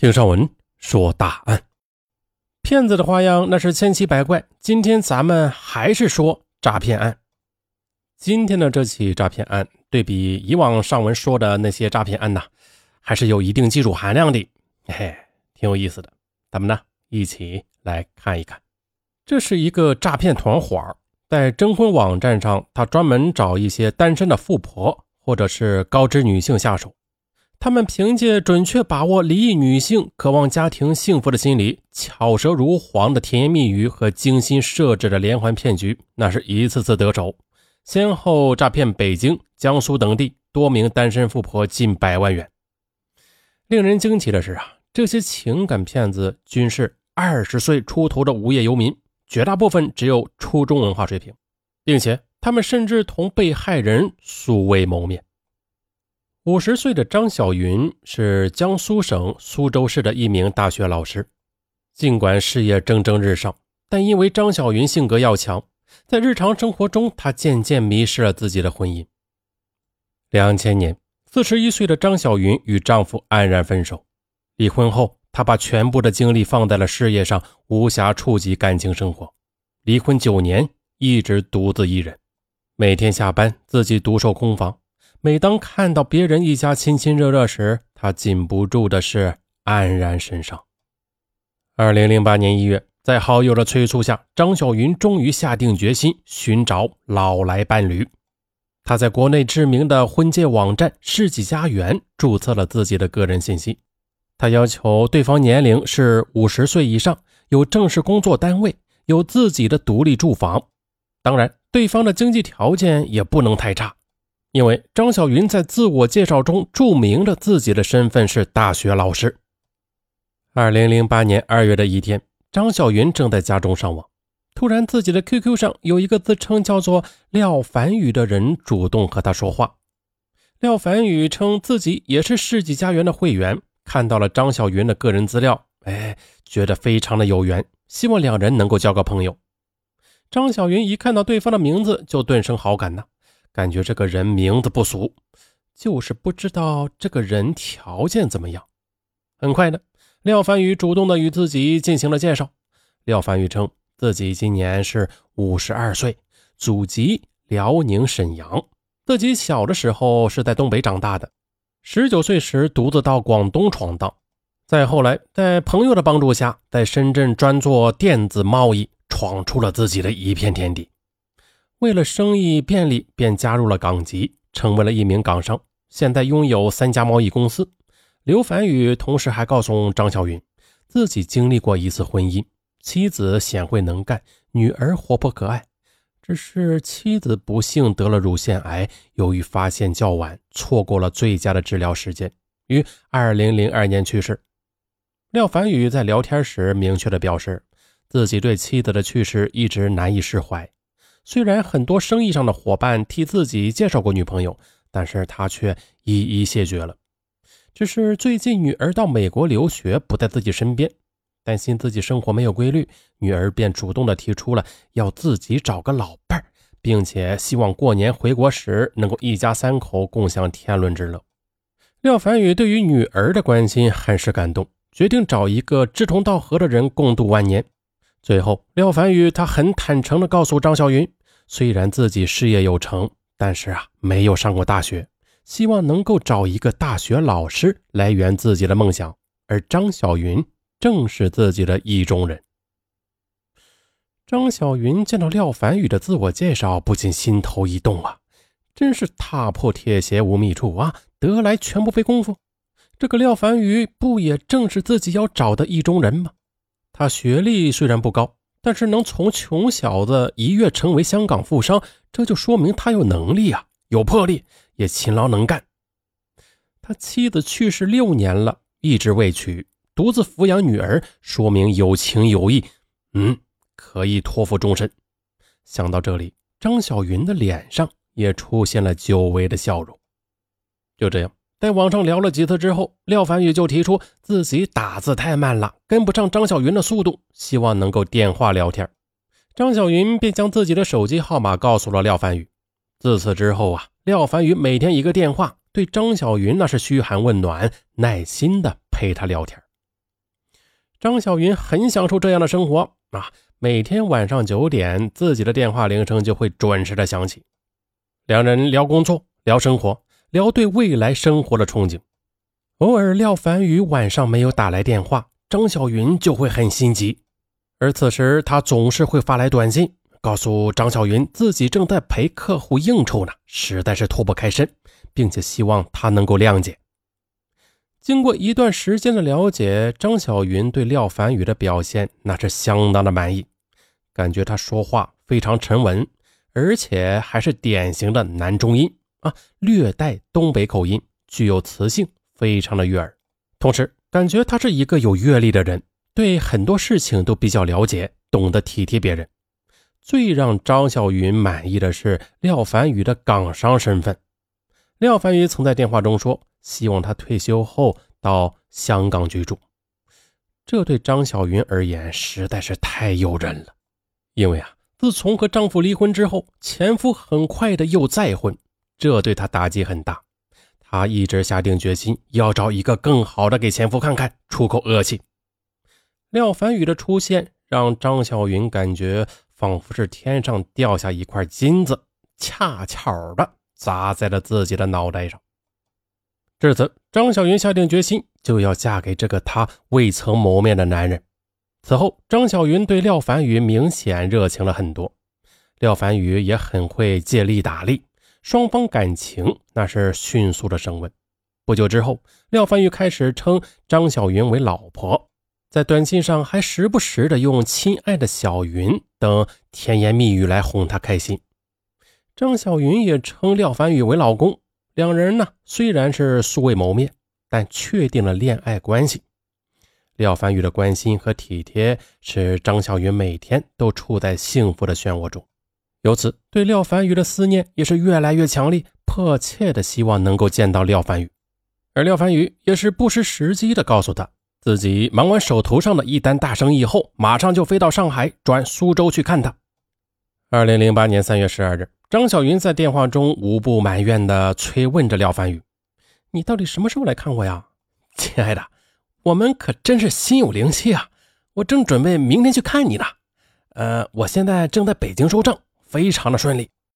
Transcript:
听上文说大案，骗子的花样那是千奇百怪。今天咱们还是说诈骗案。今天的这起诈骗案，对比以往上文说的那些诈骗案呐，还是有一定技术含量的，嘿嘿，挺有意思的。咱们呢一起来看一看。这是一个诈骗团伙，在征婚网站上，他专门找一些单身的富婆或者是高知女性下手。他们凭借准确把握离异女性渴望家庭幸福的心理，巧舌如簧的甜言蜜语和精心设置的连环骗局，那是一次次得手，先后诈骗北京、江苏等地多名单身富婆近百万元。令人惊奇的是啊，这些情感骗子均是二十岁出头的无业游民，绝大部分只有初中文化水平，并且他们甚至同被害人素未谋面。五十岁的张小云是江苏省苏州市的一名大学老师。尽管事业蒸蒸日上，但因为张小云性格要强，在日常生活中，她渐渐迷失了自己的婚姻。两千年，四十一岁的张小云与丈夫黯然分手。离婚后，她把全部的精力放在了事业上，无暇触及感情生活。离婚九年，一直独自一人，每天下班自己独守空房。每当看到别人一家亲亲热热时，他禁不住的是黯然神伤。二零零八年一月，在好友的催促下，张小云终于下定决心寻找老来伴侣。他在国内知名的婚介网站世纪佳缘注册了自己的个人信息。他要求对方年龄是五十岁以上，有正式工作单位，有自己的独立住房。当然，对方的经济条件也不能太差。因为张小云在自我介绍中注明了自己的身份是大学老师。二零零八年二月的一天，张小云正在家中上网，突然自己的 QQ 上有一个自称叫做廖凡宇的人主动和他说话。廖凡宇称自己也是世纪佳缘的会员，看到了张小云的个人资料，哎，觉得非常的有缘，希望两人能够交个朋友。张小云一看到对方的名字，就顿生好感呢。感觉这个人名字不俗，就是不知道这个人条件怎么样。很快的，廖凡宇主动的与自己进行了介绍。廖凡宇称自己今年是五十二岁，祖籍辽宁沈阳，自己小的时候是在东北长大的，十九岁时独自到广东闯荡，再后来在朋友的帮助下，在深圳专做电子贸易，闯出了自己的一片天地。为了生意便利，便加入了港籍，成为了一名港商。现在拥有三家贸易公司。刘凡宇同时还告诉张小云，自己经历过一次婚姻，妻子贤惠能干，女儿活泼可爱。只是妻子不幸得了乳腺癌，由于发现较晚，错过了最佳的治疗时间，于二零零二年去世。廖凡宇在聊天时明确的表示，自己对妻子的去世一直难以释怀。虽然很多生意上的伙伴替自己介绍过女朋友，但是他却一一谢绝了。只是最近女儿到美国留学，不在自己身边，担心自己生活没有规律，女儿便主动的提出了要自己找个老伴，并且希望过年回国时能够一家三口共享天伦之乐。廖凡宇对于女儿的关心很是感动，决定找一个志同道合的人共度晚年。最后，廖凡宇他很坦诚的告诉张小云。虽然自己事业有成，但是啊，没有上过大学，希望能够找一个大学老师来圆自己的梦想。而张小云正是自己的意中人。张小云见到廖凡宇的自我介绍，不禁心头一动啊，真是踏破铁鞋无觅处啊，得来全不费工夫。这个廖凡宇不也正是自己要找的意中人吗？他学历虽然不高。但是能从穷小子一跃成为香港富商，这就说明他有能力啊，有魄力，也勤劳能干。他妻子去世六年了，一直未娶，独自抚养女儿，说明有情有义。嗯，可以托付终身。想到这里，张小云的脸上也出现了久违的笑容。就这样。在网上聊了几次之后，廖凡宇就提出自己打字太慢了，跟不上张小云的速度，希望能够电话聊天。张小云便将自己的手机号码告诉了廖凡宇。自此之后啊，廖凡宇每天一个电话，对张小云那是嘘寒问暖，耐心的陪他聊天。张小云很享受这样的生活啊，每天晚上九点，自己的电话铃声就会准时的响起。两人聊工作，聊生活，聊对未来生活的憧憬。偶尔廖凡宇晚上没有打来电话，张小云就会很心急。而此时他总是会发来短信，告诉张小云自己正在陪客户应酬呢，实在是脱不开身，并且希望他能够谅解。经过一段时间的了解，张小云对廖凡宇的表现那是相当的满意，感觉他说话非常沉稳，而且还是典型的男中音啊，略带东北口音，具有磁性，非常的悦耳。同时，感觉他是一个有阅历的人，对很多事情都比较了解，懂得体贴别人。最让张小云满意的是廖凡宇的港商身份。廖凡宇曾在电话中说。希望他退休后到香港居住，这对张小云而言实在是太诱人了。因为啊，自从和丈夫离婚之后，前夫很快的又再婚，这对他打击很大。他一直下定决心要找一个更好的给前夫看看，出口恶气。廖凡宇的出现让张小云感觉仿佛是天上掉下一块金子，恰巧的砸在了自己的脑袋上。至此，张小云下定决心就要嫁给这个她未曾谋面的男人。此后，张小云对廖凡宇明显热情了很多，廖凡宇也很会借力打力，双方感情那是迅速的升温。不久之后，廖凡宇开始称张小云为老婆，在短信上还时不时的用“亲爱的小云”等甜言蜜语来哄她开心。张小云也称廖凡宇为老公。两人呢，虽然是素未谋面，但确定了恋爱关系。廖凡宇的关心和体贴，使张小云每天都处在幸福的漩涡中，由此对廖凡宇的思念也是越来越强烈，迫切的希望能够见到廖凡宇。而廖凡宇也是不失时机的告诉他，自己忙完手头上的一单大生意后，马上就飞到上海转苏州去看他。二零零八年三月十二日。张小云在电话中无不埋怨的催问着廖凡宇：“你到底什么时候来看我呀，亲爱的？我们可真是心有灵犀啊！我正准备明天去看你呢。呃，我现在正在北京收证，非常的顺利。”